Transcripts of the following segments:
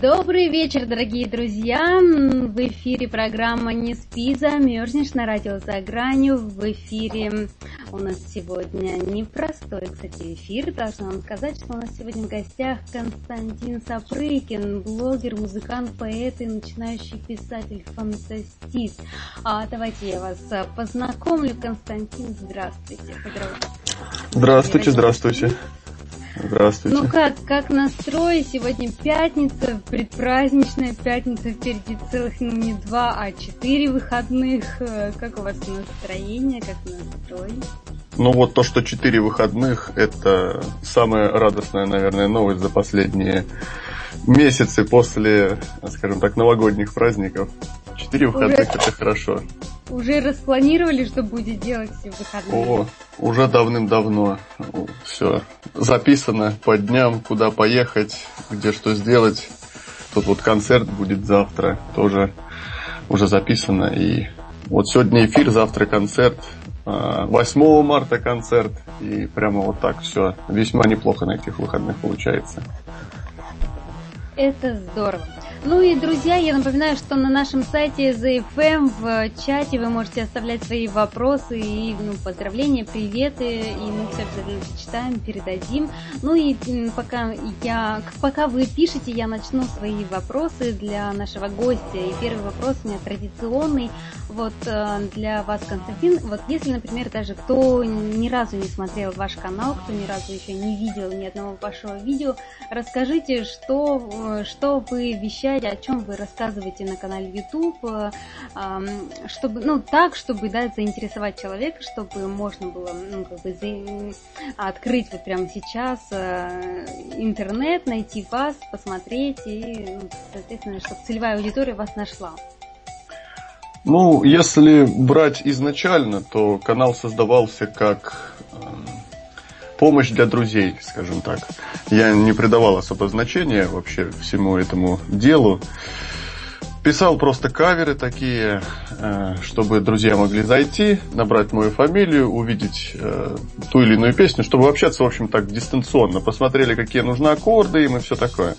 Добрый вечер, дорогие друзья! В эфире программа «Не спи, замерзнешь» на радио «За гранью». В эфире у нас сегодня непростой, кстати, эфир. Должна вам сказать, что у нас сегодня в гостях Константин Сапрыкин, блогер, музыкант, поэт и начинающий писатель, фантастист. А давайте я вас познакомлю. Константин, здравствуйте. Здравствуйте, здравствуйте. Здравствуйте. Ну как, как настрой? Сегодня пятница, предпраздничная пятница, впереди целых ну, не два, а четыре выходных. Как у вас настроение, как настрой? Ну вот то, что четыре выходных, это самая радостная, наверное, новость за последние месяцы после, скажем так, новогодних праздников. Четыре выходных Уже... это хорошо. Уже распланировали, что будет делать в выходные? О, уже давным-давно все записано по дням, куда поехать, где что сделать. Тут вот концерт будет завтра, тоже уже записано. И вот сегодня эфир, завтра концерт, 8 а, марта концерт. И прямо вот так все весьма неплохо на этих выходных получается. Это здорово. Ну и, друзья, я напоминаю, что на нашем сайте ZFM в чате вы можете оставлять свои вопросы и ну, поздравления, приветы, и мы все обязательно зачитаем, передадим. Ну и пока, я, пока вы пишете, я начну свои вопросы для нашего гостя. И первый вопрос у меня традиционный. Вот э, для вас, Константин, вот если, например, даже кто ни разу не смотрел ваш канал, кто ни разу еще не видел ни одного вашего видео, расскажите, что, э, что вы вещаете вещать, о чем вы рассказываете на канале YouTube, э, чтобы, ну, так, чтобы, да, заинтересовать человека, чтобы можно было, ну, как бы, открыть вот прямо сейчас э, интернет, найти вас, посмотреть и, ну, соответственно, чтобы целевая аудитория вас нашла. Ну, если брать изначально, то канал создавался как помощь для друзей, скажем так. Я не придавал особо значения вообще всему этому делу. Писал просто каверы такие, э, чтобы друзья могли зайти, набрать мою фамилию, увидеть э, ту или иную песню, чтобы общаться, в общем, так дистанционно. Посмотрели, какие нужны аккорды им и все такое.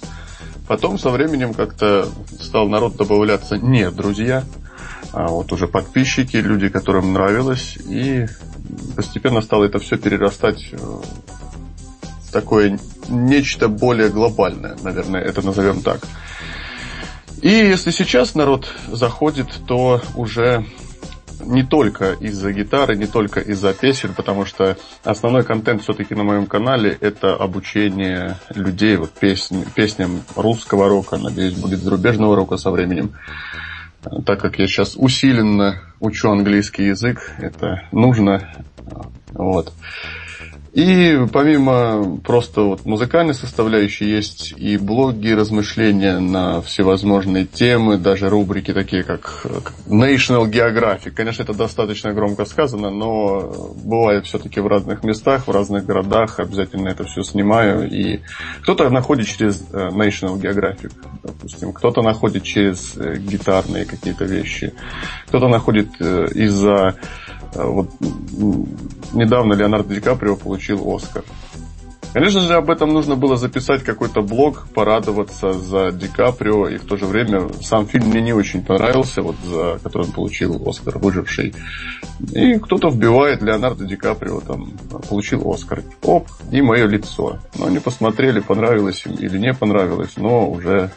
Потом со временем как-то стал народ добавляться не друзья, а вот уже подписчики, люди, которым нравилось. И постепенно стало это все перерастать э, в такое нечто более глобальное, наверное, это назовем так. И если сейчас народ заходит, то уже не только из-за гитары, не только из-за песен, потому что основной контент все-таки на моем канале это обучение людей вот песни, песням русского рока, надеюсь, будет зарубежного рока со временем так как я сейчас усиленно учу английский язык, это нужно. Вот. И помимо просто вот музыкальной составляющей есть и блоги, размышления на всевозможные темы, даже рубрики такие как National Geographic. Конечно, это достаточно громко сказано, но бывает все-таки в разных местах, в разных городах, обязательно это все снимаю. И кто-то находит через э, National Geographic, допустим, кто-то находит через э, гитарные какие-то вещи, кто-то находит э, из-за вот недавно Леонардо Ди Каприо получил Оскар. Конечно же, об этом нужно было записать какой-то блог, порадоваться за Ди Каприо, и в то же время сам фильм мне не очень понравился, вот за который он получил Оскар, выживший. И кто-то вбивает Леонардо Ди Каприо, там, получил Оскар. Оп, и мое лицо. Но они посмотрели, понравилось им или не понравилось, но уже,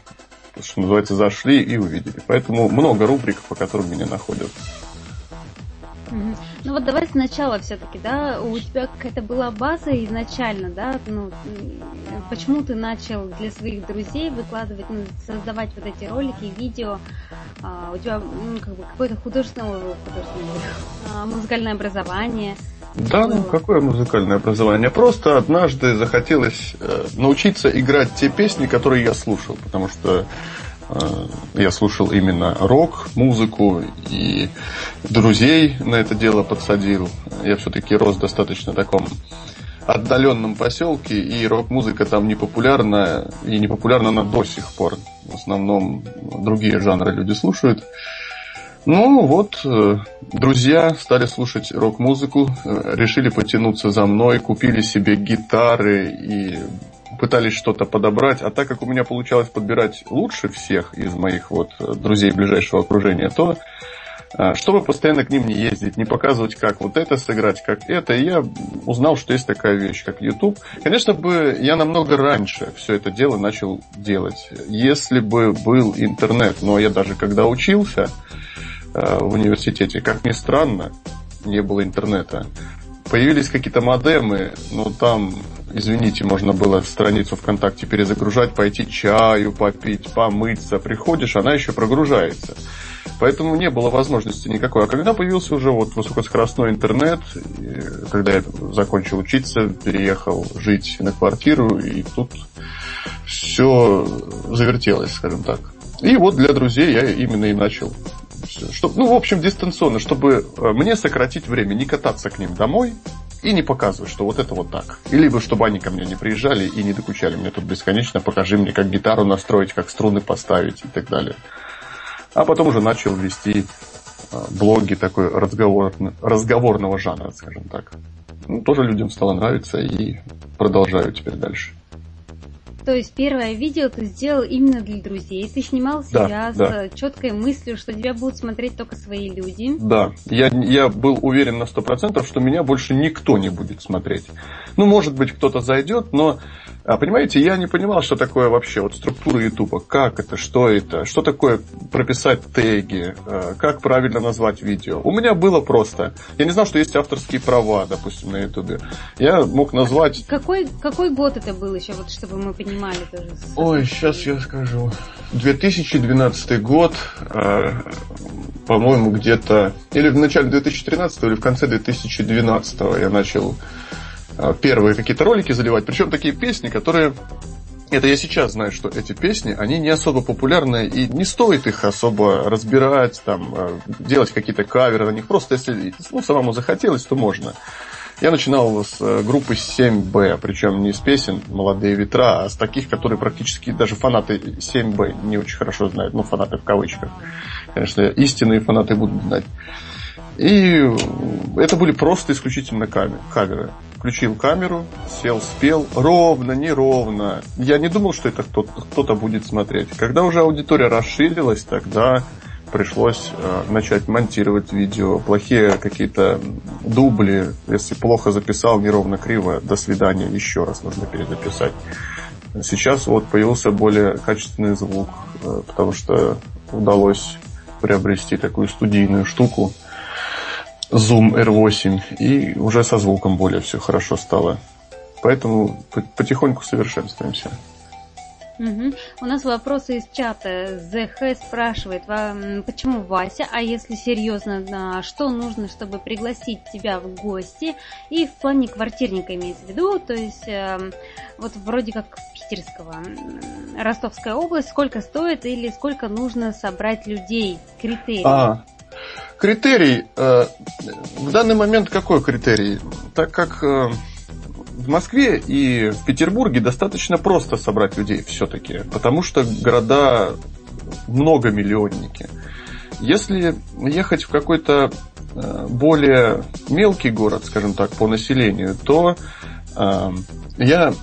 что называется, зашли и увидели. Поэтому много рубрик, по которым меня находят. Ну вот давай сначала все-таки, да, у тебя какая-то была база изначально, да, ну, почему ты начал для своих друзей выкладывать, ну, создавать вот эти ролики, видео, а, у тебя ну, как бы какое-то художественное, художественное а, музыкальное образование. Да, ну какое музыкальное образование? Просто однажды захотелось э, научиться играть те песни, которые я слушал, потому что я слушал именно рок-музыку и друзей на это дело подсадил. Я все-таки рос достаточно таком отдаленном поселке, и рок-музыка там не популярна, и не популярна она до сих пор. В основном другие жанры люди слушают. Ну вот, э, друзья стали слушать рок-музыку, э, решили потянуться за мной, купили себе гитары и пытались что-то подобрать. А так как у меня получалось подбирать лучше всех из моих вот друзей ближайшего окружения, то э, чтобы постоянно к ним не ездить, не показывать, как вот это сыграть, как это, я узнал, что есть такая вещь, как YouTube. Конечно бы я намного раньше все это дело начал делать. Если бы был интернет, но я даже когда учился, Э, в университете. Как ни странно, не было интернета. Появились какие-то модемы, но там, извините, можно было страницу ВКонтакте перезагружать, пойти чаю попить, помыться. Приходишь, она еще прогружается. Поэтому не было возможности никакой. А когда появился уже вот высокоскоростной интернет, когда я закончил учиться, переехал жить на квартиру, и тут все завертелось, скажем так. И вот для друзей я именно и начал чтобы, ну, в общем, дистанционно, чтобы э, мне сократить время, не кататься к ним домой и не показывать, что вот это вот так. Или бы, чтобы они ко мне не приезжали и не докучали мне тут бесконечно, покажи мне, как гитару настроить, как струны поставить и так далее. А потом уже начал вести э, блоги такой разговор, разговорного жанра, скажем так. Ну, тоже людям стало нравиться и продолжаю теперь дальше. То есть первое видео ты сделал именно для друзей. Ты снимал себя да, с да. четкой мыслью, что тебя будут смотреть только свои люди. Да, я, я был уверен на сто процентов, что меня больше никто не будет смотреть. Ну, может быть, кто-то зайдет, но а понимаете, я не понимал, что такое вообще вот структура Ютуба, как это, что это, что такое прописать теги, э, как правильно назвать видео. У меня было просто. Я не знал, что есть авторские права, допустим, на Ютубе. Я мог назвать... Какой, какой год это был еще, вот чтобы мы понимали тоже? Ой, сейчас я скажу. 2012 год, э, по-моему, где-то... Или в начале 2013, или в конце 2012 я начал первые какие-то ролики заливать. Причем такие песни, которые это я сейчас знаю, что эти песни, они не особо популярны, и не стоит их особо разбирать, там, э, делать какие-то каверы на них. Просто если ну, самому захотелось, то можно. Я начинал с э, группы 7B, причем не с песен «Молодые ветра», а с таких, которые практически даже фанаты 7B не очень хорошо знают, ну, фанаты в кавычках. Конечно, истинные фанаты будут знать. И это были просто исключительно каверы включил камеру, сел, спел, ровно, неровно. Я не думал, что это кто-то, кто будет смотреть. Когда уже аудитория расширилась, тогда пришлось э, начать монтировать видео, плохие какие-то дубли, если плохо записал, неровно, криво, до свидания, еще раз нужно перезаписать. Сейчас вот появился более качественный звук, э, потому что удалось приобрести такую студийную штуку, Zoom R8, и уже со звуком более все хорошо стало. Поэтому потихоньку совершенствуемся. Угу. У нас вопросы из чата. ЗХ спрашивает, почему Вася, а если серьезно, что нужно, чтобы пригласить тебя в гости? И в плане квартирника имеется в виду, то есть эм, вот вроде как питерского, Ростовская область, сколько стоит или сколько нужно собрать людей, критерии? А, Критерий, э, в данный момент какой критерий? Так как э, в Москве и в Петербурге достаточно просто собрать людей все-таки, потому что города многомиллионники. Если ехать в какой-то э, более мелкий город, скажем так, по населению, то я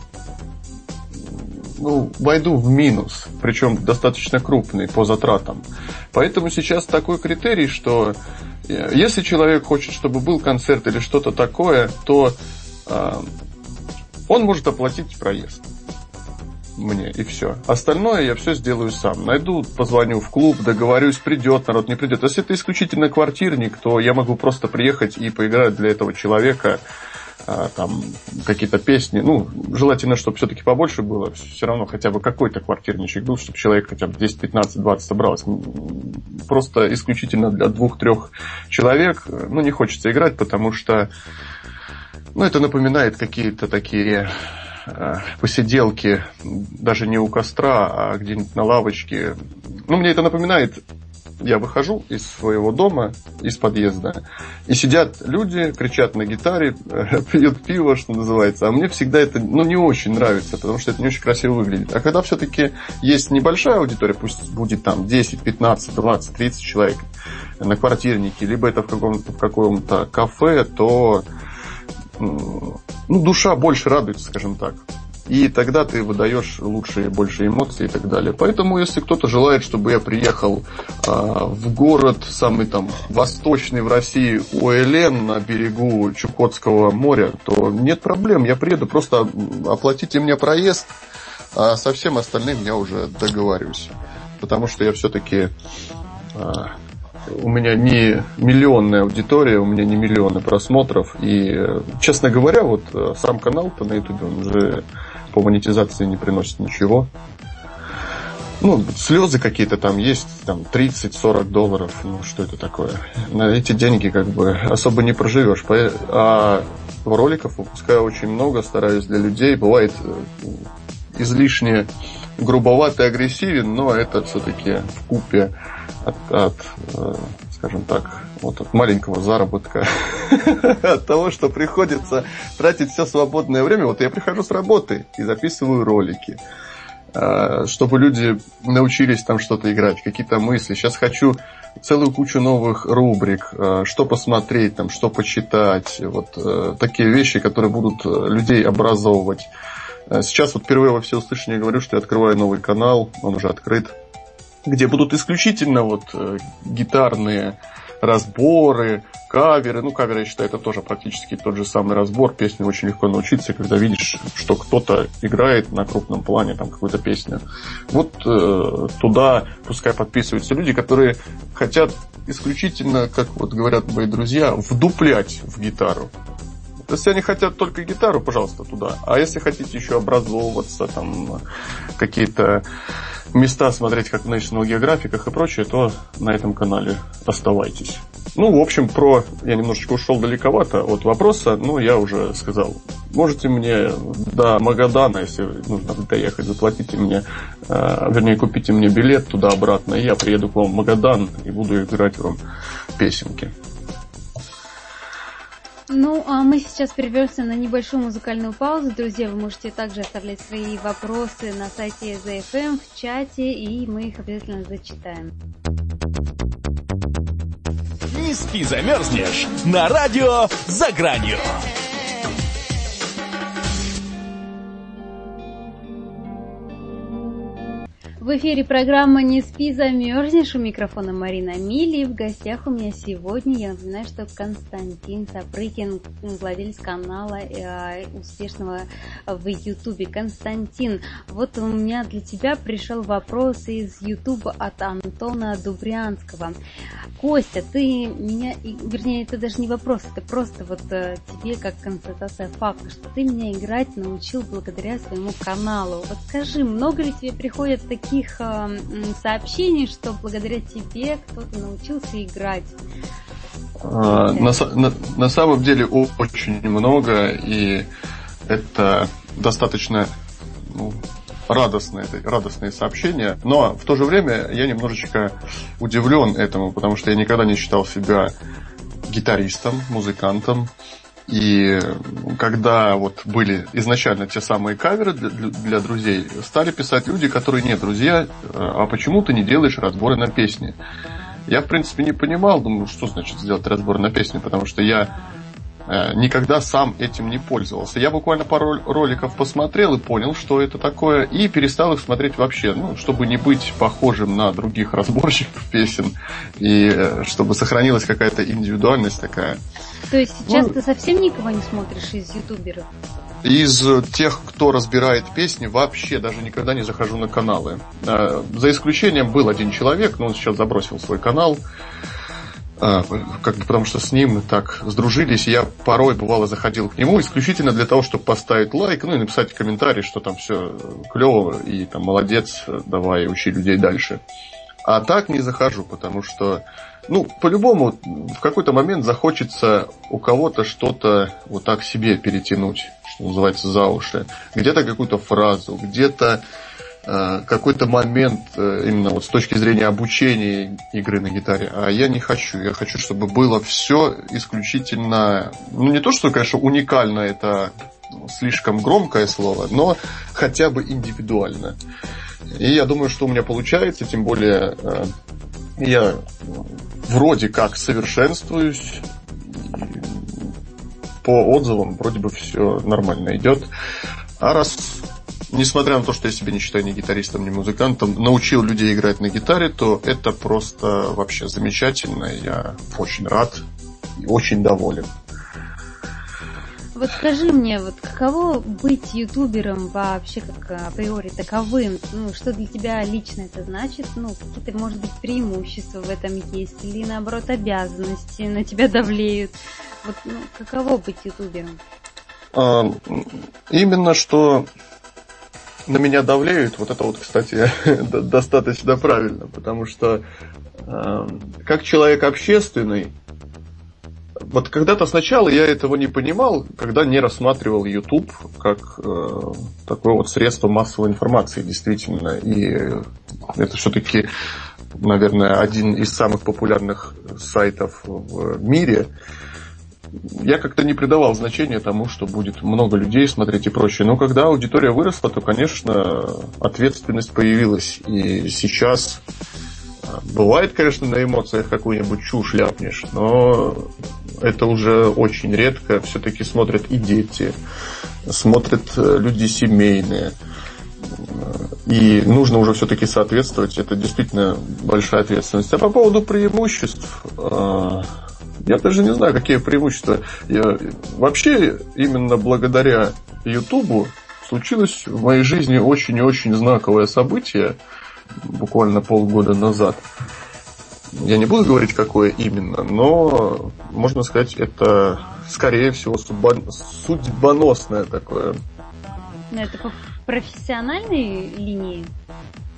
ну, войду в минус, причем достаточно крупный по затратам. Поэтому сейчас такой критерий, что э, если человек хочет, чтобы был концерт или что-то такое, то э, он может оплатить проезд мне, и все. Остальное я все сделаю сам. Найду, позвоню в клуб, договорюсь, придет народ, не придет. Если это исключительно квартирник, то я могу просто приехать и поиграть для этого человека там какие-то песни. Ну, желательно, чтобы все-таки побольше было. Все равно хотя бы какой-то квартирничек был, чтобы человек хотя бы 10, 15, 20 собралось. Просто исключительно для двух-трех человек. Ну, не хочется играть, потому что ну, это напоминает какие-то такие а, посиделки даже не у костра, а где-нибудь на лавочке Ну, мне это напоминает я выхожу из своего дома, из подъезда, и сидят люди, кричат на гитаре, пьют пиво, что называется. А мне всегда это ну, не очень нравится, потому что это не очень красиво выглядит. А когда все-таки есть небольшая аудитория, пусть будет там 10, 15, 20, 30 человек на квартирнике, либо это в каком-то, в каком-то кафе, то ну, душа больше радуется, скажем так и тогда ты выдаешь лучшие, больше эмоций и так далее. Поэтому, если кто-то желает, чтобы я приехал э, в город, самый там восточный в России, УЛН на берегу Чукотского моря, то нет проблем, я приеду, просто оплатите мне проезд, а со всем остальным я уже договорюсь. Потому что я все-таки э, у меня не миллионная аудитория, у меня не миллионы просмотров. И, честно говоря, вот э, сам канал-то на YouTube, он уже по монетизации не приносит ничего. Ну, слезы какие-то там есть, там 30-40 долларов, ну что это такое? На эти деньги как бы особо не проживешь. А роликов выпускаю очень много, стараюсь для людей. Бывает э, излишне грубоватый, агрессивен, но это все-таки в купе от, от э, скажем так, вот от маленького заработка, от того, что приходится тратить все свободное время. Вот я прихожу с работы и записываю ролики, а, чтобы люди научились там что-то играть, какие-то мысли. Сейчас хочу целую кучу новых рубрик, а, что посмотреть, там, что почитать, вот э, такие вещи, которые будут э, людей образовывать. А сейчас вот впервые во всеуслышание говорю, что я открываю новый канал, он уже открыт, где будут исключительно вот э, гитарные разборы, каверы. Ну, каверы, я считаю, это тоже практически тот же самый разбор. Песни очень легко научиться, когда видишь, что кто-то играет на крупном плане там какую-то песню. Вот э, туда пускай подписываются люди, которые хотят исключительно, как вот говорят мои друзья, вдуплять в гитару. Если они хотят только гитару, пожалуйста, туда. А если хотите еще образовываться, там какие-то места смотреть, как в National Geographic и прочее, то на этом канале оставайтесь. Ну, в общем, про... Я немножечко ушел далековато от вопроса, но я уже сказал. Можете мне до Магадана, если нужно доехать, заплатите мне, э, вернее, купите мне билет туда-обратно, и я приеду к вам в Магадан и буду играть вам песенки. Ну, а мы сейчас прервемся на небольшую музыкальную паузу. Друзья, вы можете также оставлять свои вопросы на сайте ZFM в чате, и мы их обязательно зачитаем. Не спи, замерзнешь на радио «За гранью». В эфире программа «Не спи, замерзнешь». У микрофона Марина Мили. В гостях у меня сегодня, я напоминаю, что Константин Сапрыкин, владелец канала э, успешного в Ютубе. Константин, вот у меня для тебя пришел вопрос из Ютуба от Антона Дубрянского. Костя, ты меня, вернее, это даже не вопрос, это просто вот э, тебе как констатация факта, что ты меня играть научил благодаря своему каналу. Вот скажи, много ли тебе приходят такие таких э, сообщений, что благодаря тебе кто-то научился играть. А, на, на, на самом деле очень много, и это достаточно ну, радостные, радостные сообщения, но в то же время я немножечко удивлен этому, потому что я никогда не считал себя гитаристом, музыкантом, и когда вот были изначально те самые каверы для, для друзей, стали писать люди, которые не друзья, а почему ты не делаешь разборы на песни? Я, в принципе, не понимал, думаю, что значит сделать разбор на песни, потому что я никогда сам этим не пользовался. Я буквально пару роликов посмотрел и понял, что это такое, и перестал их смотреть вообще, ну, чтобы не быть похожим на других разборщиков песен, и э, чтобы сохранилась какая-то индивидуальность такая. То есть сейчас ну, ты совсем никого не смотришь из ютуберов? Из тех, кто разбирает песни, вообще даже никогда не захожу на каналы. За исключением был один человек, но он сейчас забросил свой канал. А, как бы потому что с ним так сдружились, я порой бывало заходил к нему исключительно для того, чтобы поставить лайк, ну и написать комментарий, что там все клево и там молодец, давай учи людей дальше. А так не захожу, потому что ну, по-любому, в какой-то момент захочется у кого-то что-то вот так себе перетянуть, что называется, за уши. Где-то какую-то фразу, где-то какой-то момент э, именно вот с точки зрения обучения игры на гитаре, а я не хочу. Я хочу, чтобы было все исключительно, ну не то, что, конечно, уникально, это слишком громкое слово, но хотя бы индивидуально. И я думаю, что у меня получается, тем более э, я вроде как совершенствуюсь. По отзывам вроде бы все нормально идет. А раз, несмотря на то, что я себя не считаю ни гитаристом, ни музыкантом, научил людей играть на гитаре, то это просто вообще замечательно. Я очень рад и очень доволен. Вот скажи мне, вот каково быть ютубером вообще как априори таковым? Ну, что для тебя лично это значит? Ну, какие-то, может быть, преимущества в этом есть? Или, наоборот, обязанности на тебя давлеют? Вот, ну, каково быть ютубером? А, именно что на меня давлеют, вот это вот, кстати, достаточно правильно, потому что а, как человек общественный, вот когда-то сначала я этого не понимал, когда не рассматривал YouTube как э, такое вот средство массовой информации, действительно. И это все-таки, наверное, один из самых популярных сайтов в мире. Я как-то не придавал значения тому, что будет много людей смотреть и прочее. Но когда аудитория выросла, то, конечно, ответственность появилась. И сейчас Бывает, конечно, на эмоциях какую-нибудь чушь ляпнешь, но это уже очень редко. Все-таки смотрят и дети, смотрят э, люди семейные. И нужно уже все-таки соответствовать. Это действительно большая ответственность. А по поводу преимуществ, э, я даже не знаю, какие преимущества. Я, вообще, именно благодаря Ютубу случилось в моей жизни очень и очень знаковое событие – буквально полгода назад. Я не буду говорить, какое именно, но можно сказать, это скорее всего судьбоносное такое. Но это по профессиональной линии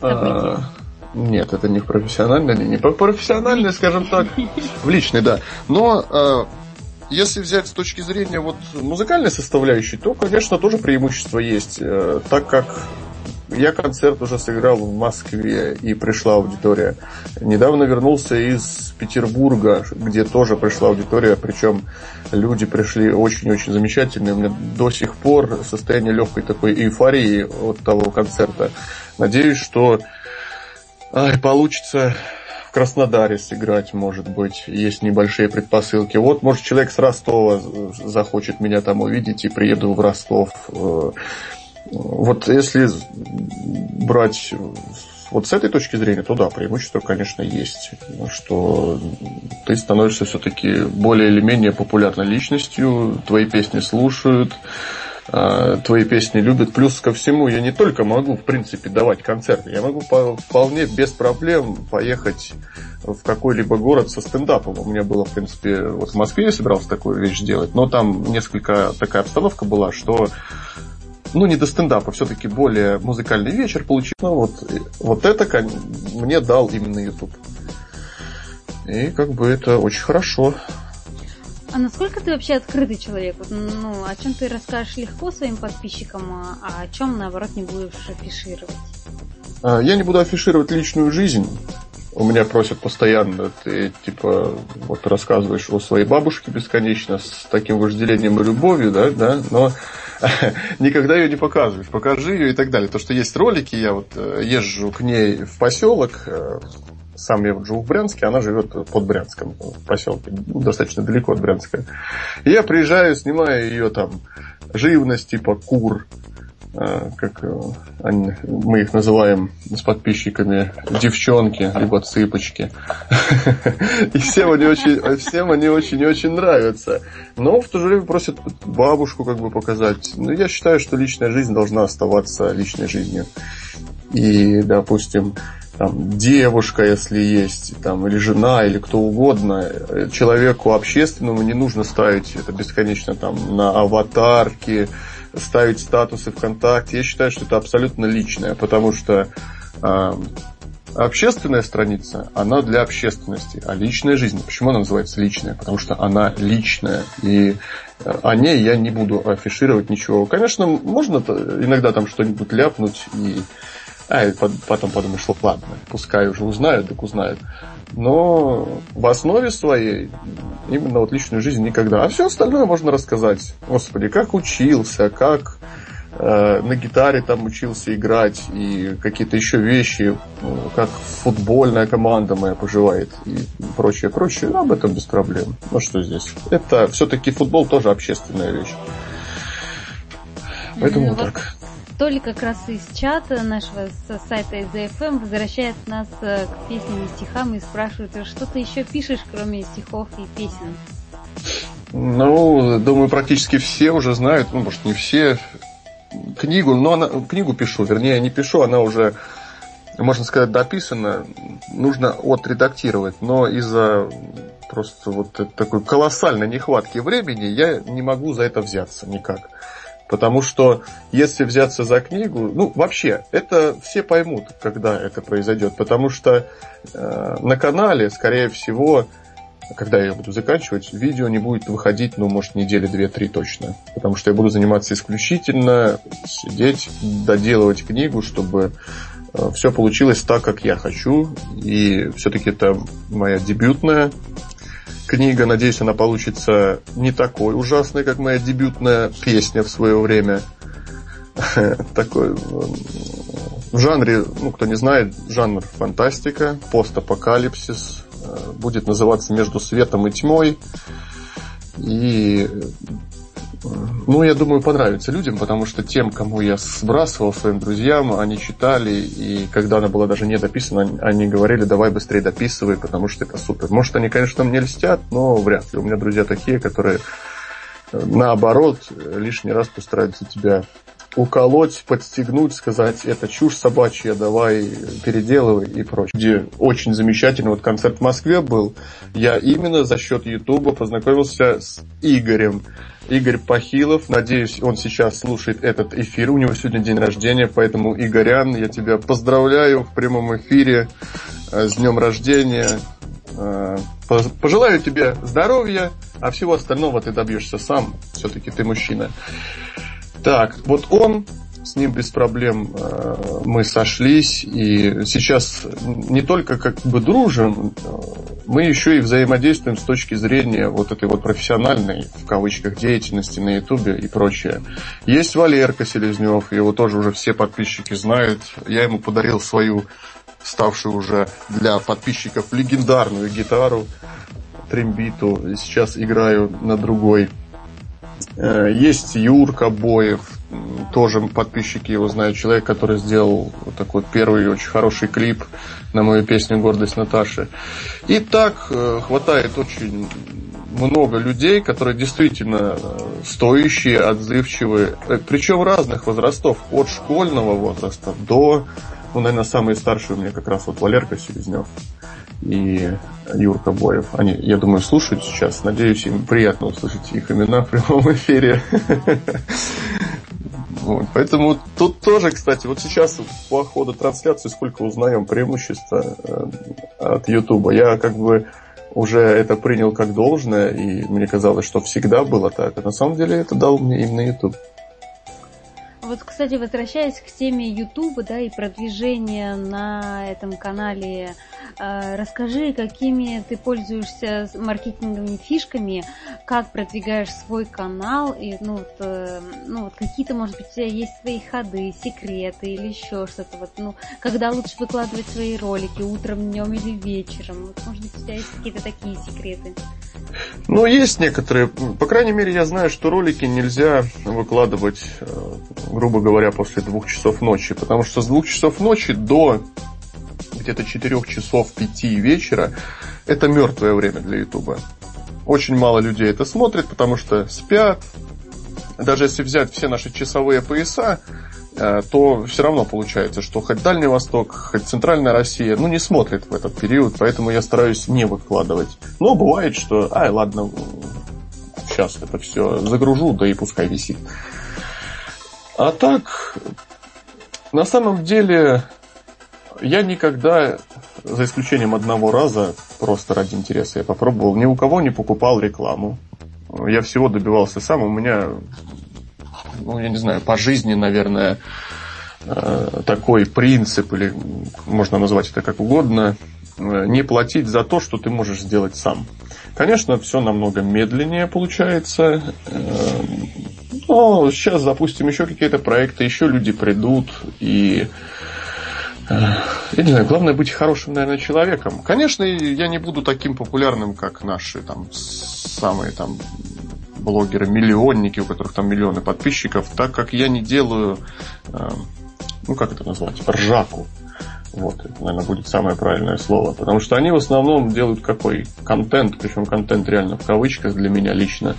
А, нет, это не в профессиональной. По профессиональной, скажем так, в личной, да. Но а, если взять с точки зрения вот музыкальной составляющей, то, конечно, тоже преимущество есть, э, так как я концерт уже сыграл в Москве и пришла аудитория. Недавно вернулся из Петербурга, где тоже пришла аудитория, причем люди пришли очень-очень замечательные. У меня до сих пор состояние легкой такой эйфории от того концерта. Надеюсь, что ай, получится в Краснодаре сыграть, может быть, есть небольшие предпосылки. Вот, может, человек с Ростова захочет меня там увидеть и приеду в Ростов э, вот если брать вот с этой точки зрения, то да, преимущество, конечно, есть. Что ты становишься все-таки более или менее популярной личностью, твои песни слушают, а, твои песни любят. Плюс ко всему, я не только могу, в принципе, давать концерты, я могу вполне без проблем поехать в какой-либо город со стендапом. У меня было, в принципе, вот в Москве я собирался такую вещь делать, но там несколько такая обстановка была, что ну, не до стендапа, все-таки более музыкальный вечер получил. Ну, вот, вот это мне дал именно YouTube. И как бы это очень хорошо. А насколько ты вообще открытый человек? Ну, о чем ты расскажешь легко своим подписчикам, а, а о чем, наоборот, не будешь афишировать? А, я не буду афишировать личную жизнь. У меня просят постоянно, ты типа вот рассказываешь о своей бабушке бесконечно с таким вожделением и любовью, да, да, но никогда ее не показываешь, покажи ее и так далее. То, что есть ролики, я вот э, езжу к ней в поселок, э, сам я живу в Брянске, она живет под Брянском, в поселке, достаточно далеко от Брянска. И я приезжаю, снимаю ее там живность, типа кур, Э, как э, они, мы их называем с подписчиками, девчонки, либо цыпочки. И всем они очень, всем они очень-очень нравятся. Но в то же время просят бабушку как бы показать. Но ну, я считаю, что личная жизнь должна оставаться личной жизнью. И, допустим, там, девушка, если есть, там, или жена, или кто угодно, человеку общественному не нужно ставить это бесконечно там на аватарки, ставить статусы ВКонтакте. Я считаю, что это абсолютно личное, потому что э, общественная страница, она для общественности, а личная жизнь, почему она называется личная? Потому что она личная, и э, о ней я не буду афишировать ничего. Конечно, можно иногда там что-нибудь ляпнуть и А, и потом подумаешь, что ладно, пускай уже узнают, так узнают. Но в основе своей именно вот личную жизнь никогда. А все остальное можно рассказать. Господи, как учился, как э, на гитаре там учился играть и какие-то еще вещи, ну, как футбольная команда моя поживает и прочее, прочее. Ну, об этом без проблем. Ну что здесь? Это все-таки футбол тоже общественная вещь. Поэтому ну, так. Толик как раз из чата нашего сайта ИЗФМ возвращает нас э, к песням и стихам и спрашивает, что ты еще пишешь, кроме стихов и песен? Ну, думаю, практически все уже знают, ну, может, не все, книгу, но она, книгу пишу, вернее, не пишу, она уже, можно сказать, дописана, нужно отредактировать, но из-за просто вот такой колоссальной нехватки времени я не могу за это взяться никак. Потому что если взяться за книгу, ну вообще, это все поймут, когда это произойдет. Потому что э, на канале, скорее всего, когда я буду заканчивать, видео не будет выходить, ну, может, недели две-три точно. Потому что я буду заниматься исключительно, сидеть, доделывать книгу, чтобы э, все получилось так, как я хочу. И все-таки это моя дебютная книга, надеюсь, она получится не такой ужасной, как моя дебютная песня в свое время. Такой в жанре, ну, кто не знает, жанр фантастика, постапокалипсис, э, будет называться «Между светом и тьмой». И ну, я думаю, понравится людям, потому что тем, кому я сбрасывал своим друзьям, они читали, и когда она была даже не дописана, они говорили, давай быстрее дописывай, потому что это супер. Может, они, конечно, мне льстят, но вряд ли. У меня друзья такие, которые э, наоборот лишний раз постараются тебя уколоть, подстегнуть, сказать, это чушь собачья, давай переделывай и прочее. Где очень замечательный вот концерт в Москве был. Я именно за счет Ютуба познакомился с Игорем. Игорь Пахилов. Надеюсь, он сейчас слушает этот эфир. У него сегодня день рождения, поэтому, Игорян, я тебя поздравляю в прямом эфире э, с днем рождения. Э, пожелаю тебе здоровья, а всего остального ты добьешься сам. Все-таки ты мужчина. Так, вот он с ним без проблем э, мы сошлись, и сейчас не только как бы дружим, мы еще и взаимодействуем с точки зрения вот этой вот профессиональной, в кавычках, деятельности на Ютубе и прочее. Есть Валерка Селезнев, его тоже уже все подписчики знают. Я ему подарил свою, ставшую уже для подписчиков легендарную гитару, трембиту. Сейчас играю на другой. Э, есть Юрка Боев, тоже подписчики его знают, человек, который сделал вот такой первый очень хороший клип на мою песню «Гордость Наташи». И так э, хватает очень много людей, которые действительно э, стоящие, отзывчивые, причем разных возрастов, от школьного возраста до, ну, наверное, самые старшие у меня как раз вот Валерка Селезнев и Юрка Боев. Они, я думаю, слушают сейчас. Надеюсь, им приятно услышать их имена в прямом эфире. Вот, поэтому тут тоже, кстати, вот сейчас по ходу трансляции сколько узнаем преимущества э, от Ютуба. Я как бы уже это принял как должное, и мне казалось, что всегда было так. А на самом деле это дал мне именно YouTube. Вот, кстати, возвращаясь к теме YouTube, да, и продвижения на этом канале, э, расскажи, какими ты пользуешься маркетинговыми фишками, как продвигаешь свой канал, и, ну, вот, э, ну, вот какие-то, может быть, у тебя есть свои ходы, секреты или еще что-то, вот, ну, когда лучше выкладывать свои ролики, утром, днем или вечером, вот, может быть, у тебя есть какие-то такие секреты? Ну, есть некоторые. По крайней мере, я знаю, что ролики нельзя выкладывать, э, грубо говоря, после двух часов ночи. Потому что с двух часов ночи до где-то четырех часов пяти вечера это мертвое время для Ютуба. Очень мало людей это смотрит, потому что спят. Даже если взять все наши часовые пояса, Э, то все равно получается, что хоть Дальний Восток, хоть Центральная Россия, ну, не смотрит в этот период, поэтому я стараюсь не выкладывать. Но бывает, что, ай, ладно, сейчас это все загружу, да и пускай висит. А так, на самом деле, я никогда, за исключением одного раза, просто ради интереса я попробовал, ни у кого не покупал рекламу. Я всего добивался сам, у меня ну, я не знаю, по жизни, наверное, э, такой принцип, или можно назвать это как угодно, э, не платить за то, что ты можешь сделать сам. Конечно, все намного медленнее получается, но сейчас запустим еще какие-то проекты, еще люди придут, и я не знаю, главное быть хорошим, наверное, человеком. Конечно, я не буду таким популярным, как наши там самые там блогеры-миллионники, у которых там миллионы подписчиков, так как я не делаю, э, ну как это назвать, ржаку. Вот, это, наверное, будет самое правильное слово. Потому что они в основном делают какой контент, причем контент реально в кавычках для меня лично.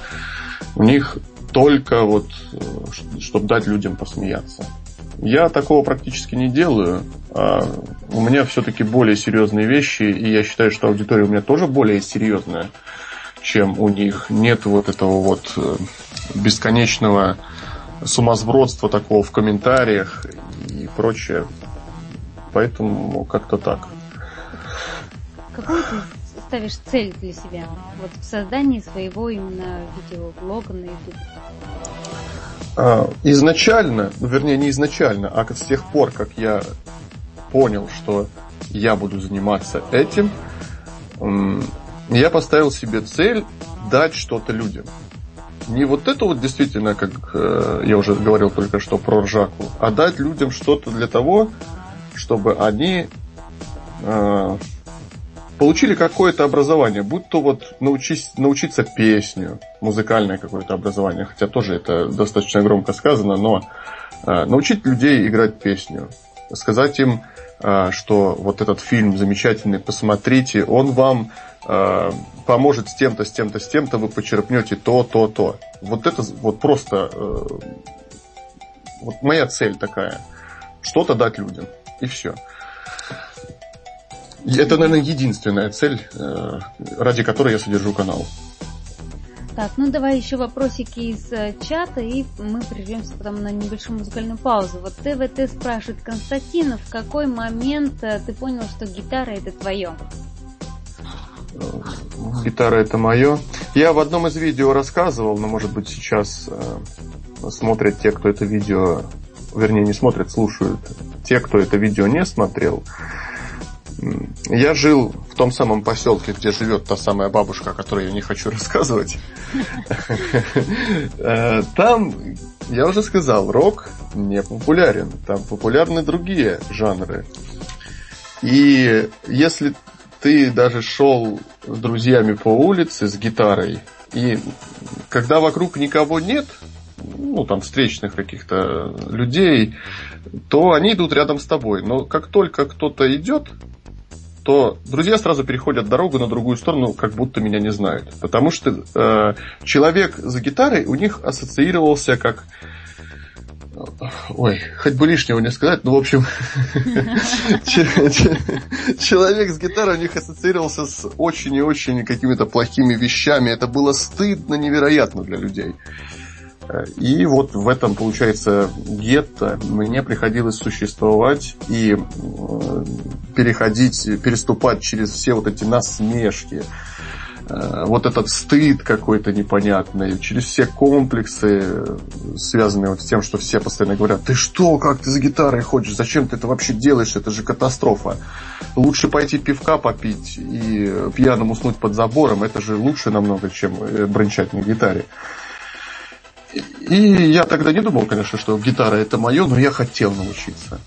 У них только вот, э, чтобы дать людям посмеяться. Я такого практически не делаю. А у меня все-таки более серьезные вещи, и я считаю, что аудитория у меня тоже более серьезная, чем у них. Нет вот этого вот э, бесконечного сумасбродства такого в комментариях и прочее. Поэтому как-то так. Какую ты ставишь цель для себя вот в создании своего именно видеоблога на YouTube? А, изначально, ну, вернее не изначально, а с тех пор, как я понял, что я буду заниматься этим, я поставил себе цель дать что-то людям. Не вот это вот действительно, как э, я уже говорил только что про ржаку, а дать людям что-то для того, чтобы они э, получили какое-то образование, будь то вот научись, научиться песню, музыкальное какое-то образование, хотя тоже это достаточно громко сказано, но э, научить людей играть песню, сказать им, э, что вот этот фильм замечательный, посмотрите, он вам э, поможет с тем-то, с тем-то, с тем-то, вы почерпнете то, то, то. Вот это вот просто э, вот моя цель такая. Что-то дать людям. И все. Это, наверное, единственная цель, э, ради которой я содержу канал. Так, ну давай еще вопросики из э, чата, и мы прервемся потом на небольшую музыкальную паузу. Вот ТВТ спрашивает, Константин, в какой момент э, ты понял, что гитара это твое? Гитара это мое. Я в одном из видео рассказывал, но может быть сейчас смотрят те, кто это видео, вернее не смотрят, слушают. Те, кто это видео не смотрел, я жил в том самом поселке, где живет та самая бабушка, о которой я не хочу рассказывать. Э, там, я уже сказал, рок не популярен. Там популярны другие жанры. И если ты даже шел с друзьями по улице с гитарой, и когда вокруг никого нет, ну, там, встречных каких-то людей, то они идут рядом с тобой. Но как только кто-то идет, то друзья сразу переходят дорогу на другую сторону, как будто меня не знают. Потому что э, человек за гитарой у них ассоциировался как Ой, хоть бы лишнего не сказать, но в общем, человек с гитарой у них ассоциировался с очень и очень какими-то плохими вещами. Это было стыдно невероятно для людей. И вот в этом, получается, гетто мне приходилось существовать и э, переходить, переступать через все вот эти насмешки, э, вот этот стыд какой-то непонятный, через все комплексы, связанные вот с тем, что все постоянно говорят, ты что, как ты за гитарой ходишь, зачем ты это вообще делаешь, это же катастрофа. Лучше пойти пивка попить и пьяным уснуть под забором, это же лучше намного, чем э, брончать на гитаре. И я тогда не думал, конечно, что гитара это мое, но я хотел научиться.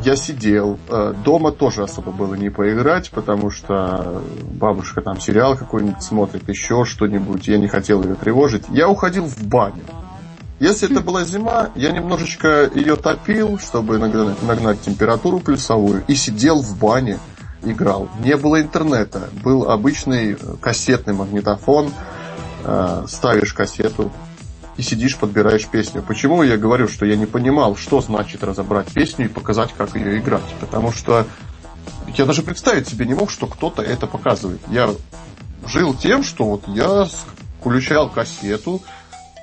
Я сидел. Э, дома тоже особо было не поиграть, потому что бабушка там сериал какой-нибудь смотрит, еще что-нибудь. Я не хотел ее тревожить. Я уходил в баню. Если это была зима, я немножечко ее топил, чтобы нагнать, нагнать температуру плюсовую, и сидел в бане, играл. Не было интернета, был обычный кассетный магнитофон, э, ставишь кассету, и сидишь, подбираешь песню. Почему я говорю, что я не понимал, что значит разобрать песню и показать, как ее играть? Потому что я даже представить себе не мог, что кто-то это показывает. Я жил тем, что вот я включал кассету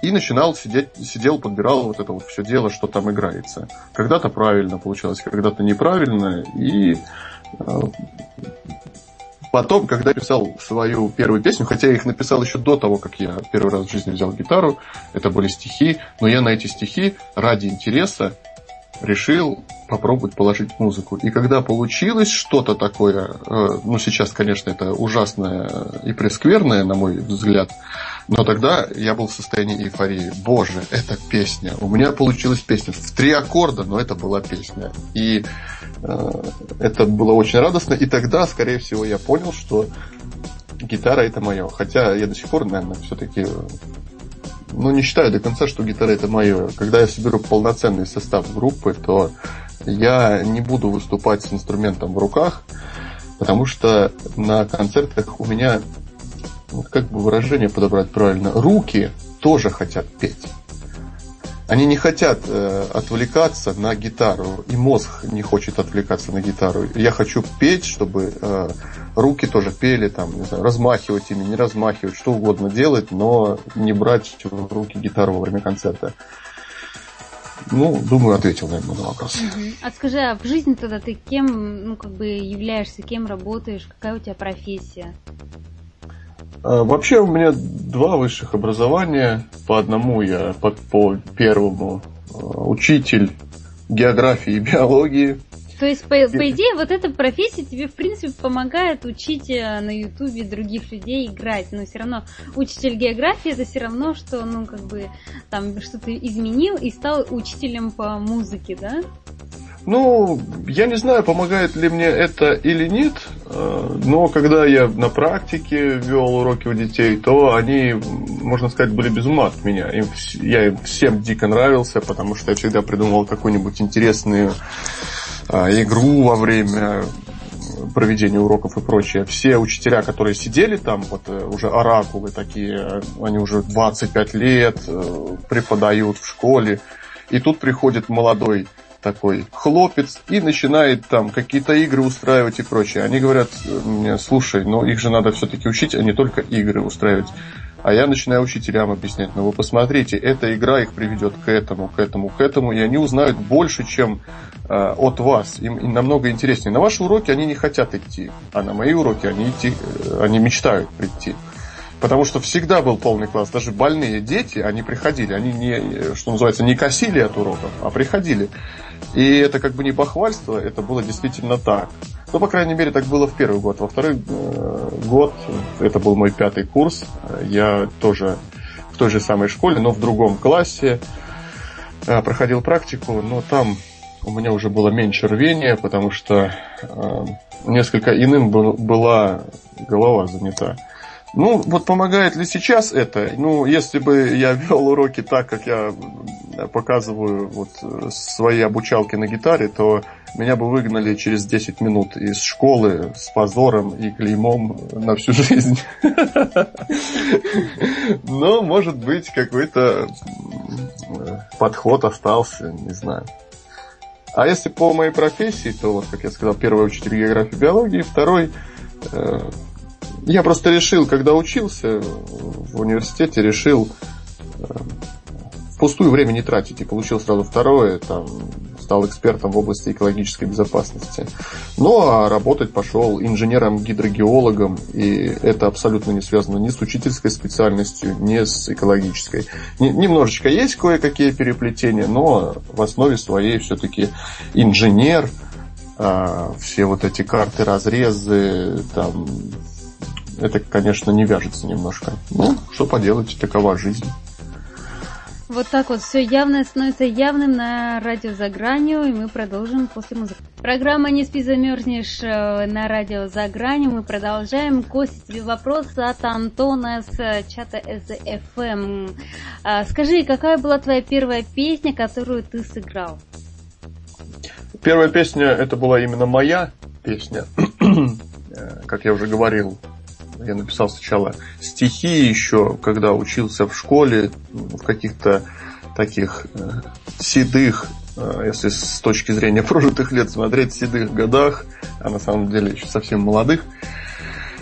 и начинал сидеть, сидел, подбирал вот это вот все дело, что там играется. Когда-то правильно получалось, когда-то неправильно, и э, Потом, когда я писал свою первую песню, хотя я их написал еще до того, как я первый раз в жизни взял гитару, это были стихи, но я на эти стихи ради интереса решил попробовать положить музыку. И когда получилось что-то такое, э, ну сейчас, конечно, это ужасное и прескверное, на мой взгляд, но тогда я был в состоянии эйфории. Боже, это песня. У меня получилась песня в три аккорда, но это была песня. И это было очень радостно. И тогда, скорее всего, я понял, что гитара это мое. Хотя я до сих пор, наверное, все-таки ну, не считаю до конца, что гитара это мое. Когда я соберу полноценный состав группы, то я не буду выступать с инструментом в руках, потому что на концертах у меня, вот как бы выражение подобрать правильно, руки тоже хотят петь. Они не хотят э, отвлекаться на гитару, и мозг не хочет отвлекаться на гитару. Я хочу петь, чтобы э, руки тоже пели, там, не знаю, размахивать ими, не размахивать, что угодно делать, но не брать в руки гитару во время концерта. Ну, думаю, ответил, наверное, на вопрос. Угу. А скажи, а в жизни тогда ты кем, ну, как бы являешься, кем работаешь, какая у тебя профессия? А, вообще у меня два высших образования. По одному я по, по первому а, учитель географии и биологии. То есть, по, по идее, вот эта профессия тебе, в принципе, помогает учить э, на Ютубе других людей играть. Но все равно учитель географии это все равно, что, ну, как бы, там, что-то изменил и стал учителем по музыке, да? Ну, я не знаю, помогает ли мне это или нет, э, но когда я на практике вел уроки у детей, то они, можно сказать, были без ума от меня. Я им всем дико нравился, потому что я всегда придумывал какую-нибудь интересную а, игру во время проведения уроков и прочее. Все учителя, которые сидели там, вот э, уже оракулы такие, они уже 25 лет э, преподают в школе, и тут приходит молодой такой хлопец и начинает там какие-то игры устраивать и прочее. Они говорят мне, слушай, но их же надо все-таки учить, а не только игры устраивать. А я начинаю учителям объяснять, ну вы посмотрите, эта игра их приведет к этому, к этому, к этому, и они узнают больше, чем э, от вас. Им, им намного интереснее. На ваши уроки они не хотят идти, а на мои уроки они, идти, э, они мечтают прийти. Потому что всегда был полный класс. Даже больные дети, они приходили. Они, не, что называется, не косили от уроков, а приходили. И это как бы не похвальство, это было действительно так. Ну, по крайней мере, так было в первый год. Во второй э, год, это был мой пятый курс, я тоже в той же самой школе, но в другом классе э, проходил практику, но там у меня уже было меньше рвения, потому что э, несколько иным был, была голова занята. Ну, вот помогает ли сейчас это? Ну, если бы я вел уроки так, как я показываю вот свои обучалки на гитаре, то меня бы выгнали через 10 минут из школы с позором и клеймом на всю жизнь. Но, может быть, какой-то подход остался, не знаю. А если по моей профессии, то, вот, как я сказал, первый учитель географии и биологии, второй э, я просто решил, когда учился в университете, решил э, впустую время не тратить и получил сразу второе, там, стал экспертом в области экологической безопасности. Ну, а работать пошел инженером-гидрогеологом, и это абсолютно не связано ни с учительской специальностью, ни с экологической. Немножечко есть кое-какие переплетения, но в основе своей все-таки инженер, а, все вот эти карты, разрезы, там, это, конечно, не вяжется немножко. Ну, что поделать, такова жизнь. Вот так вот все явное становится явным на радио «За гранью», и мы продолжим после музыки. Программа «Не спи, замерзнешь» э, на радио «За гранью». Мы продолжаем. Костя, тебе вопрос от Антона с чата SFM. А, скажи, какая была твоя первая песня, которую ты сыграл? Первая песня, это была именно моя песня. Э, как я уже говорил, я написал сначала стихи еще, когда учился в школе, в каких-то таких э, седых, э, если с точки зрения прожитых лет смотреть, седых годах, а на самом деле еще совсем молодых.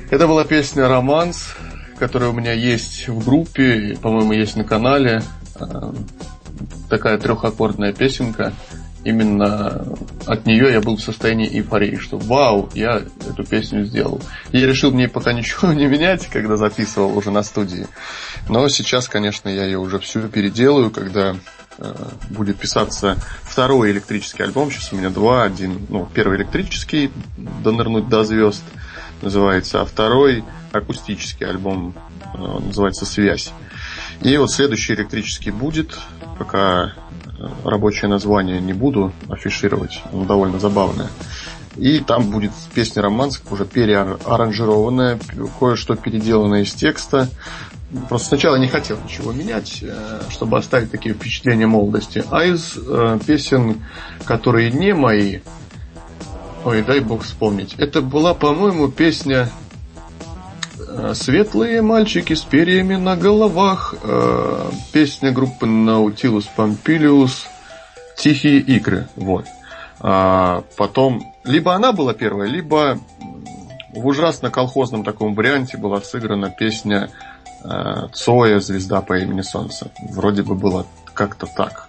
Это была песня «Романс», которая у меня есть в группе, по-моему, есть на канале. Э, такая трехаккордная песенка именно от нее я был в состоянии эйфории, что вау, я эту песню сделал. Я решил мне пока ничего не менять, когда записывал уже на студии. Но сейчас, конечно, я ее уже всю переделаю, когда э, будет писаться второй электрический альбом. Сейчас у меня два. Один, ну, первый электрический «Донырнуть до звезд» называется, а второй акустический альбом называется «Связь». И вот следующий электрический будет, пока рабочее название не буду афишировать, оно довольно забавное. И там будет песня романская, уже переаранжированная, кое-что переделанное из текста. Просто сначала не хотел ничего менять, э, чтобы оставить такие впечатления молодости. А из э, песен, которые не мои, ой, дай бог вспомнить, это была, по-моему, песня Светлые мальчики с перьями на головах. Песня группы Nautilus Pompilius Тихие игры. Вот. А потом, либо она была первая, либо в ужасно колхозном таком варианте была сыграна песня э, Цоя «Звезда по имени Солнце». Вроде бы было как-то так.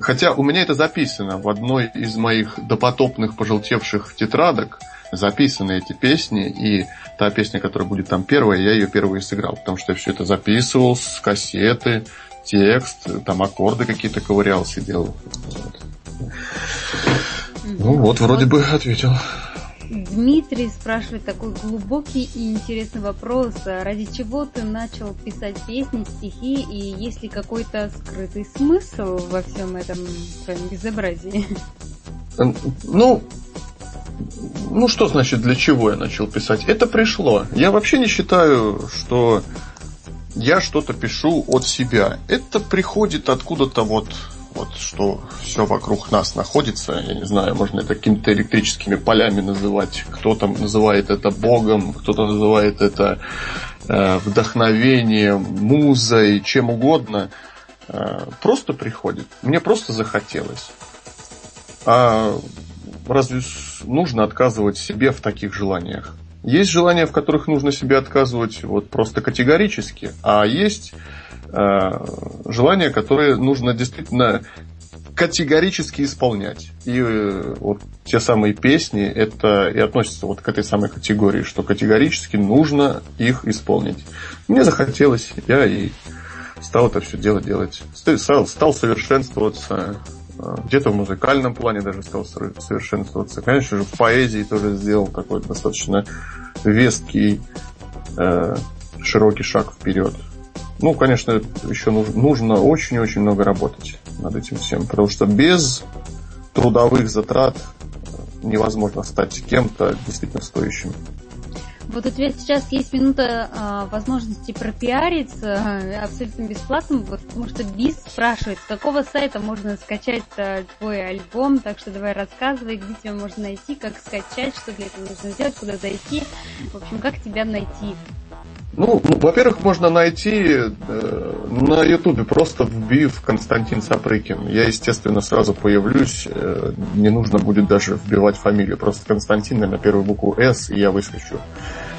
Хотя у меня это записано в одной из моих допотопных пожелтевших тетрадок, записаны эти песни, и та песня, которая будет там первая, я ее первой сыграл, потому что я все это записывал с кассеты, текст, там аккорды какие-то ковырял, сидел. Вот. Ну вот, вроде бы ответил. Дмитрий спрашивает такой глубокий и интересный вопрос. Ради чего ты начал писать песни, стихи, и есть ли какой-то скрытый смысл во всем этом твоем безобразии? Ну, ну что значит для чего я начал писать? Это пришло. Я вообще не считаю, что я что-то пишу от себя. Это приходит откуда-то вот вот что все вокруг нас находится, я не знаю, можно это какими-то электрическими полями называть, кто-то называет это Богом, кто-то называет это э, вдохновением, музой, чем угодно, э, просто приходит. Мне просто захотелось. А разве нужно отказывать себе в таких желаниях? Есть желания, в которых нужно себе отказывать вот просто категорически, а есть Э, желания, которые нужно действительно категорически исполнять. И э, вот те самые песни, это и относится вот к этой самой категории, что категорически нужно их исполнить. Мне захотелось, я и стал это все дело делать. Стал, стал совершенствоваться, где-то в музыкальном плане даже стал совершенствоваться. Конечно же, в поэзии тоже сделал такой достаточно веский, широкий шаг вперед. Ну, конечно, еще нужно очень-очень много работать над этим всем, потому что без трудовых затрат невозможно стать кем-то действительно стоящим. Вот у тебя сейчас есть минута э, возможности пропиариться э, абсолютно бесплатно, потому что Бис спрашивает, с какого сайта можно скачать э, твой альбом, так что давай рассказывай, где тебя можно найти, как скачать, что для этого нужно сделать, куда зайти, в общем, как тебя найти. Ну, ну, во-первых, можно найти э, на Ютубе, просто вбив Константин Сапрыкин. Я, естественно, сразу появлюсь, э, не нужно будет даже вбивать фамилию, просто Константин на первую букву «С», и я выскочу.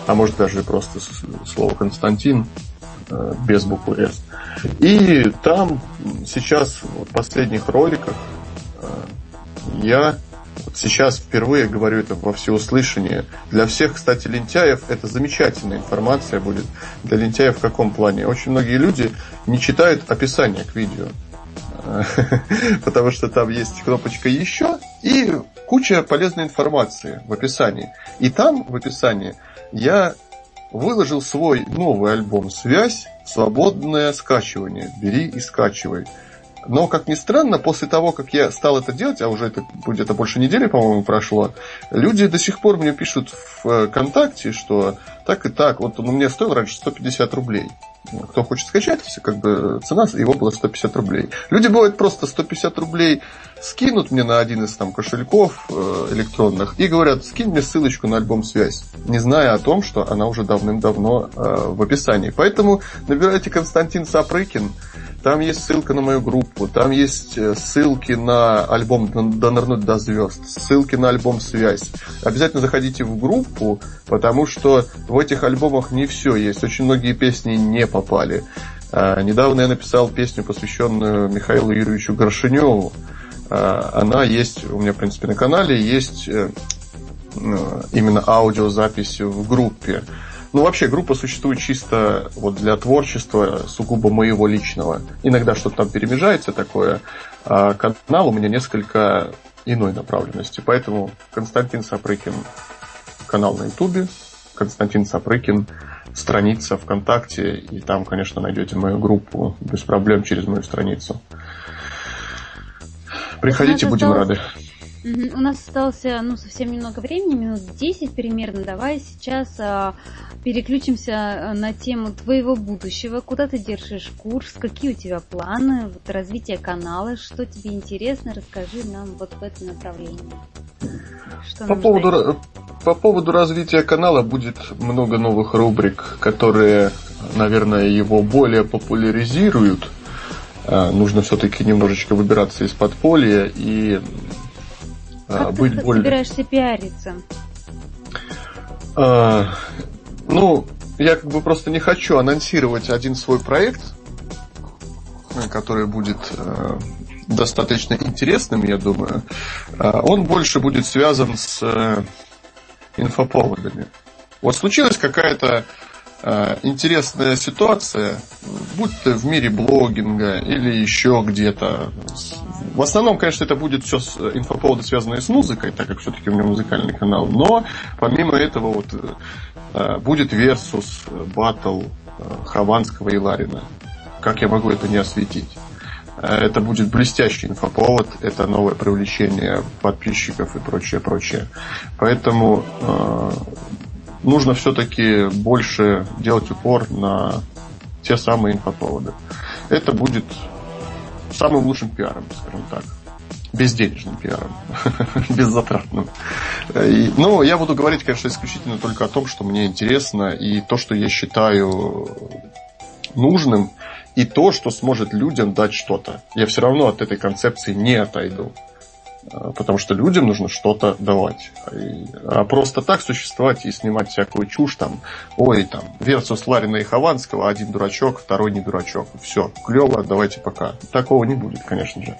А может даже просто слово Константин э, без буквы «С». И там сейчас, в последних роликах, э, я Сейчас впервые говорю это во всеуслышание. Для всех, кстати, лентяев это замечательная информация будет. Для лентяев в каком плане? Очень многие люди не читают описание к видео. Потому что там есть кнопочка «Еще» и куча полезной информации в описании. И там, в описании, я выложил свой новый альбом «Связь. Свободное скачивание. Бери и скачивай». Но, как ни странно, после того, как я стал это делать, а уже это где-то больше недели, по-моему, прошло, люди до сих пор мне пишут в э, ВКонтакте, что так и так, вот он у меня стоил раньше 150 рублей. Кто хочет скачать, как бы цена его была 150 рублей. Люди, бывают, просто 150 рублей скинут мне на один из там кошельков э, электронных и говорят, скинь мне ссылочку на альбом «Связь», не зная о том, что она уже давным-давно э, в описании. Поэтому набирайте Константин Сапрыкин, там есть ссылка на мою группу, там есть э, ссылки на альбом «Донырнуть до звезд», ссылки на альбом «Связь». Обязательно заходите в группу, потому что в этих альбомах не все есть. Очень многие песни не попали. А, недавно я написал песню, посвященную Михаилу Юрьевичу Горшиневу. А, она есть у меня, в принципе, на канале, есть э, именно аудиозапись в группе. Ну, вообще, группа существует чисто вот для творчества, сугубо моего личного. Иногда что-то там перемежается такое. А канал у меня несколько иной направленности. Поэтому Константин Сапрыкин канал на Ютубе, Константин Сапрыкин страница ВКонтакте, и там, конечно, найдете мою группу без проблем через мою страницу. Приходите, будем осталось... рады. У нас осталось ну, совсем немного времени, минут 10 примерно. Давай сейчас а, переключимся а, на тему твоего будущего. Куда ты держишь курс? Какие у тебя планы? Вот, развитие канала? Что тебе интересно? Расскажи нам вот в этом направлении. Что по, поводу, по поводу развития канала будет много новых рубрик, которые, наверное, его более популяризируют. А, нужно все-таки немножечко выбираться из подполья и как а, быть ты более... собираешься пиариться? А, ну, я как бы просто не хочу анонсировать один свой проект, который будет э, достаточно интересным, я думаю. Он больше будет связан с э, инфоповодами. Вот случилась какая-то э, интересная ситуация, будь то в мире блогинга или еще где-то, в основном, конечно, это будет все с э, инфоповоды, связанные с музыкой, так как все-таки у меня музыкальный канал. Но помимо этого вот э, будет Versus, батл э, Хованского и Ларина. Как я могу это не осветить? Это будет блестящий инфоповод, это новое привлечение подписчиков и прочее, прочее. Поэтому э, нужно все-таки больше делать упор на те самые инфоповоды. Это будет самым лучшим пиаром, скажем так. Безденежным пиаром, беззатратным. И, ну, я буду говорить, конечно, исключительно только о том, что мне интересно, и то, что я считаю нужным, и то, что сможет людям дать что-то. Я все равно от этой концепции не отойду. А, потому что людям нужно что-то давать. А просто так существовать и снимать всякую чушь там, ой, там, Версус Ларина и Хованского, один дурачок, второй не дурачок. Все, клево, давайте пока. Такого не будет, конечно же.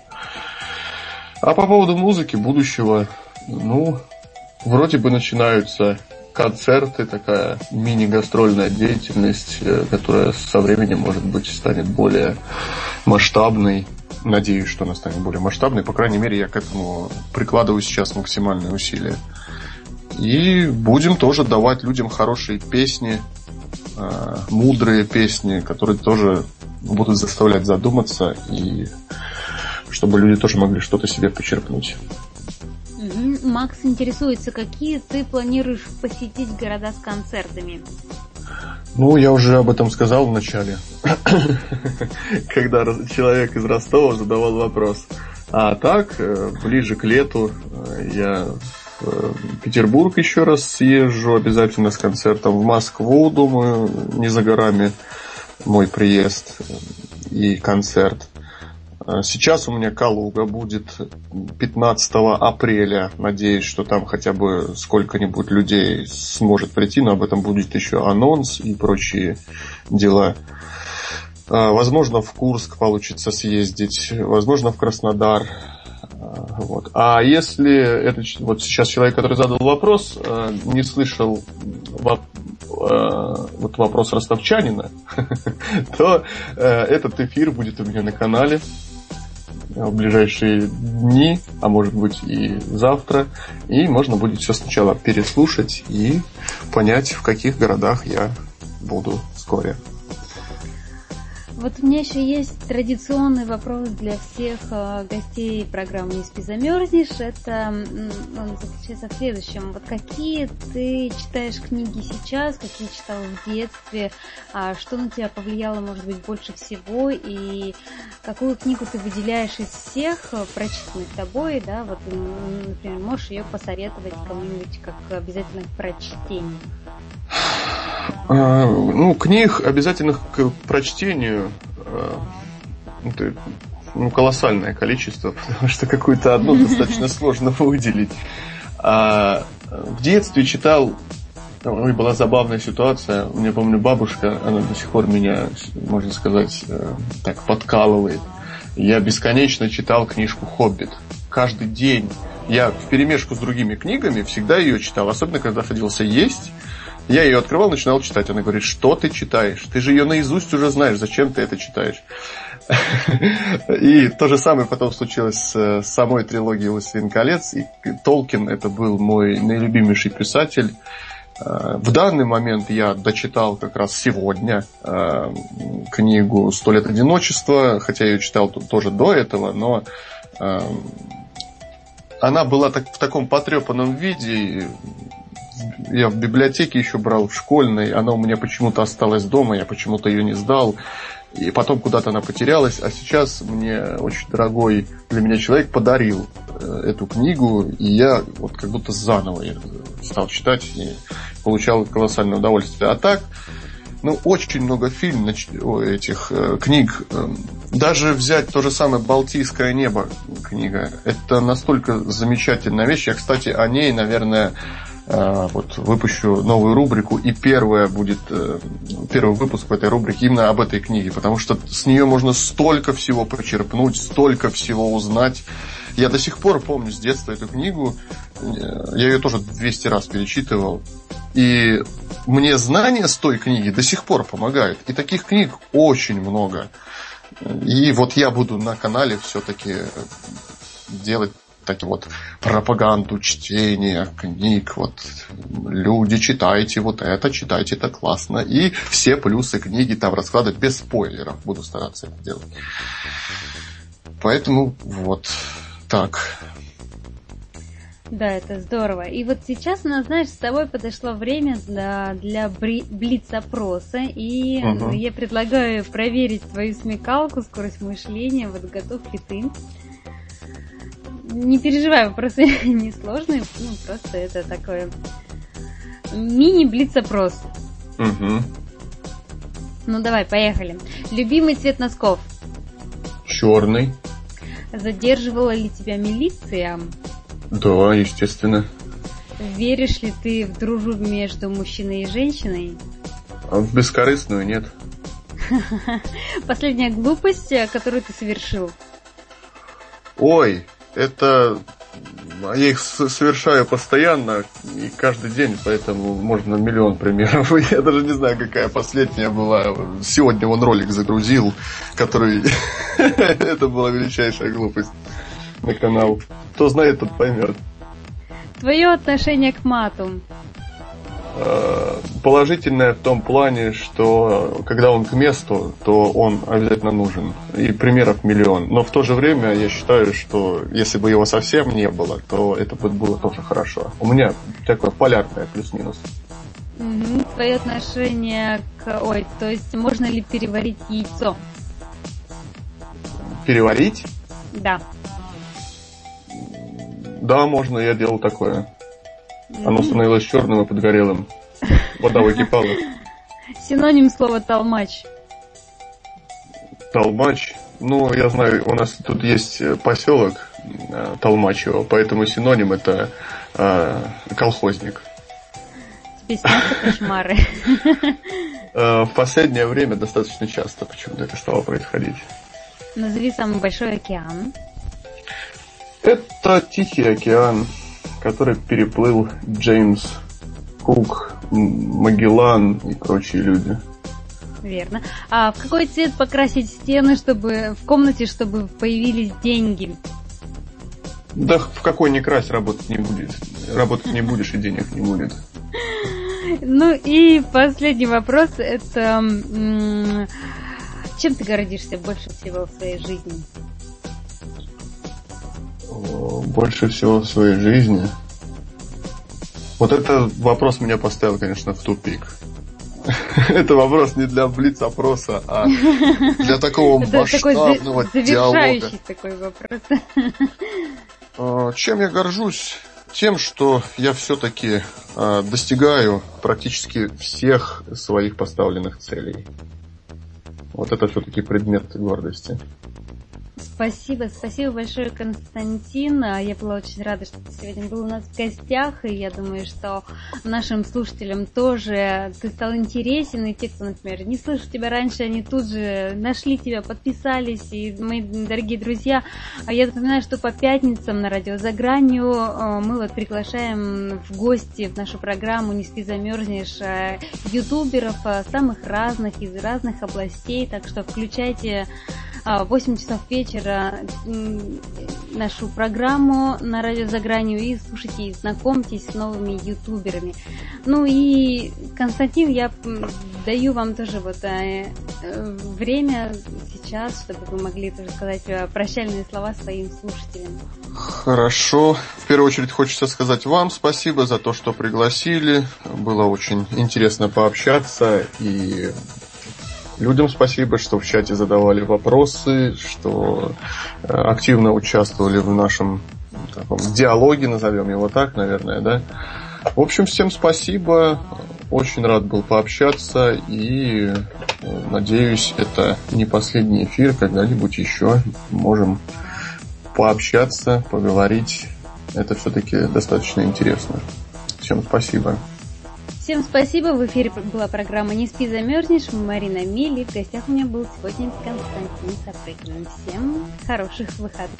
А по поводу музыки будущего, ну, вроде бы начинаются концерты, такая мини-гастрольная деятельность, э, которая со временем, может быть, станет более масштабной. Надеюсь, что она станет более масштабной. По крайней мере, я к этому прикладываю сейчас максимальные усилия. И будем тоже давать людям хорошие песни, э, мудрые песни, которые тоже будут заставлять задуматься и чтобы люди тоже могли что-то себе почерпнуть. Макс интересуется, какие ты планируешь посетить города с концертами? Ну, я уже об этом сказал в начале, когда человек из Ростова задавал вопрос. А так, э, ближе к лету э, я в э, Петербург еще раз съезжу обязательно с концертом, в Москву, думаю, не за горами мой приезд и концерт. А сейчас у меня Калуга будет 15 апреля. Надеюсь, что там хотя бы сколько-нибудь людей сможет прийти, но об этом будет еще анонс и прочие дела. А, возможно, в Курск получится съездить, возможно, в Краснодар. А, вот. А если это вот сейчас человек, который задал вопрос, не слышал вот вопрос ростовчанина, то этот эфир будет у меня на канале в ближайшие дни, а может быть и завтра, и можно будет все сначала переслушать и понять, в каких городах я буду вскоре. Вот у меня еще есть традиционный вопрос для всех э, гостей программы «Не спи, замерзнешь». Это он заключается в следующем. Вот какие ты читаешь книги сейчас, какие читал в детстве, а что на тебя повлияло, может быть, больше всего, и какую книгу ты выделяешь из всех, э, прочитанных тобой, да, вот, например, можешь ее посоветовать кому-нибудь как обязательно к прочтению? А, ну, книг, обязательных к прочтению, а, это ну, колоссальное количество, потому что какую-то одну достаточно сложно выделить. А в детстве читал, ой, была забавная ситуация. У меня, помню, бабушка, она до сих пор меня, можно сказать, э, так подкалывает. Я бесконечно читал книжку «Хоббит». Каждый день я в перемешку с другими книгами всегда ее читал, особенно когда садился есть Я ее открывал, начинал читать. Она говорит, что ты читаешь? Ты же ее наизусть уже знаешь, зачем ты это читаешь? И то же самое потом случилось с самой трилогией «Властелин колец». И Толкин это был мой наилюбимейший писатель. Э, в данный момент я дочитал как раз сегодня э, книгу «Сто лет одиночества», хотя я ее читал тоже до этого, но э, она была так, в таком потрепанном виде. Я в библиотеке еще брал, в школьной. Она у меня почему-то осталась дома, я почему-то ее не сдал. И потом куда-то она потерялась, а сейчас мне очень дорогой для меня человек подарил э, эту книгу, и я вот как будто заново стал читать и получал колоссальное удовольствие. А так, ну, очень много фильмов, этих э, книг. Эм, даже взять то же самое «Балтийское небо» книга. Это настолько замечательная вещь. Я, кстати, о ней, наверное, вот выпущу новую рубрику, и первая будет, э, первый выпуск в этой рубрике именно об этой книге, потому что с нее можно столько всего почерпнуть, столько всего узнать. Я до сих пор помню с детства эту книгу, э, я ее тоже 200 раз перечитывал, и мне знания с той книги до сих пор помогают. И таких книг очень много. И вот я буду на канале все-таки делать так вот пропаганду чтения книг, вот люди, читайте вот это, читайте это классно. И все плюсы книги там раскладывать без спойлеров. Буду стараться это делать. Поэтому вот так. Да, это здорово. И вот сейчас у нас, знаешь, с тобой подошло время для, для блиц-опроса, и угу. я предлагаю проверить твою смекалку, скорость мышления, вот готов ли ты не переживай, вопросы не сложные, ну, просто это такое мини-блиц-опрос. Угу. Ну, давай, поехали. Любимый цвет носков? Черный. Задерживала ли тебя милиция? Да, естественно. Веришь ли ты в дружбу между мужчиной и женщиной? А в бескорыстную нет. Последняя глупость, которую ты совершил? Ой, это я их совершаю постоянно и каждый день, поэтому можно миллион примеров. Я даже не знаю, какая последняя была. Сегодня он ролик загрузил, который... Это была величайшая глупость на канал. Кто знает, тот поймет. Твое отношение к мату. Э, положительное в том плане, что когда он к месту, то он обязательно нужен. И примеров миллион. Но в то же время я считаю, что если бы его совсем не было, то это бы было тоже хорошо. У меня такое полярное плюс-минус. Угу. Твое отношение к... Ой, то есть можно ли переварить яйцо? Переварить? Да. Да, можно, я делал такое. Оно становилось черным и подгорелым. Вода выкипала. Синоним слова толмач. Толмач. Ну, я знаю, у нас тут есть поселок э, Толмачево, поэтому синоним это э, колхозник. Тебе снятся кошмары? Э, в последнее время достаточно часто почему-то это стало происходить. Назови самый большой океан. Это Тихий океан который переплыл Джеймс Кук, Магеллан и прочие люди. Верно. А в какой цвет покрасить стены, чтобы в комнате, чтобы появились деньги? Да в какой не крась работать не будет. Работать не будешь и денег не будет. Ну и последний вопрос. Это чем ты гордишься больше всего в своей жизни? Больше всего в своей жизни? Вот этот вопрос меня поставил, конечно, в тупик. Это вопрос не для блиц-опроса, а для такого масштабного диалога. такой вопрос. А, чем я горжусь? Тем, что я все-таки а, достигаю практически всех своих поставленных целей. Вот это все-таки предмет гордости. Спасибо, спасибо большое, Константин. А, я была очень рада, что ты сегодня был у нас в гостях, и я думаю, что нашим слушателям тоже ты стал интересен, и те, кто, например, не слышал тебя раньше, они тут же нашли тебя, подписались, и мои дорогие друзья, а я напоминаю, что по пятницам на радио «За гранью» а, мы вот приглашаем в гости в нашу программу «Не спи, замерзнешь» ютуберов самых разных, из разных областей, так что включайте 8 часов вечера нашу программу на радио «За гранью» и слушайте, и знакомьтесь с новыми ютуберами. Ну и, Константин, я даю вам тоже вот э, э, время сейчас, чтобы вы могли тоже сказать э, прощальные слова своим слушателям. Хорошо. В первую очередь хочется сказать вам спасибо за то, что пригласили. Было очень интересно пообщаться и Людям спасибо, что в чате задавали вопросы, что э, активно участвовали в нашем таком диалоге, назовем его так, наверное, да. В общем, всем спасибо. Очень рад был пообщаться и э, надеюсь, это не последний эфир, когда-нибудь еще можем пообщаться, поговорить. Это все-таки достаточно интересно. Всем спасибо. Всем спасибо. В эфире была программа «Не спи, замерзнешь». Марина Мили. В гостях у меня был сегодня Константин Сапрыкин. Всем хороших выходных.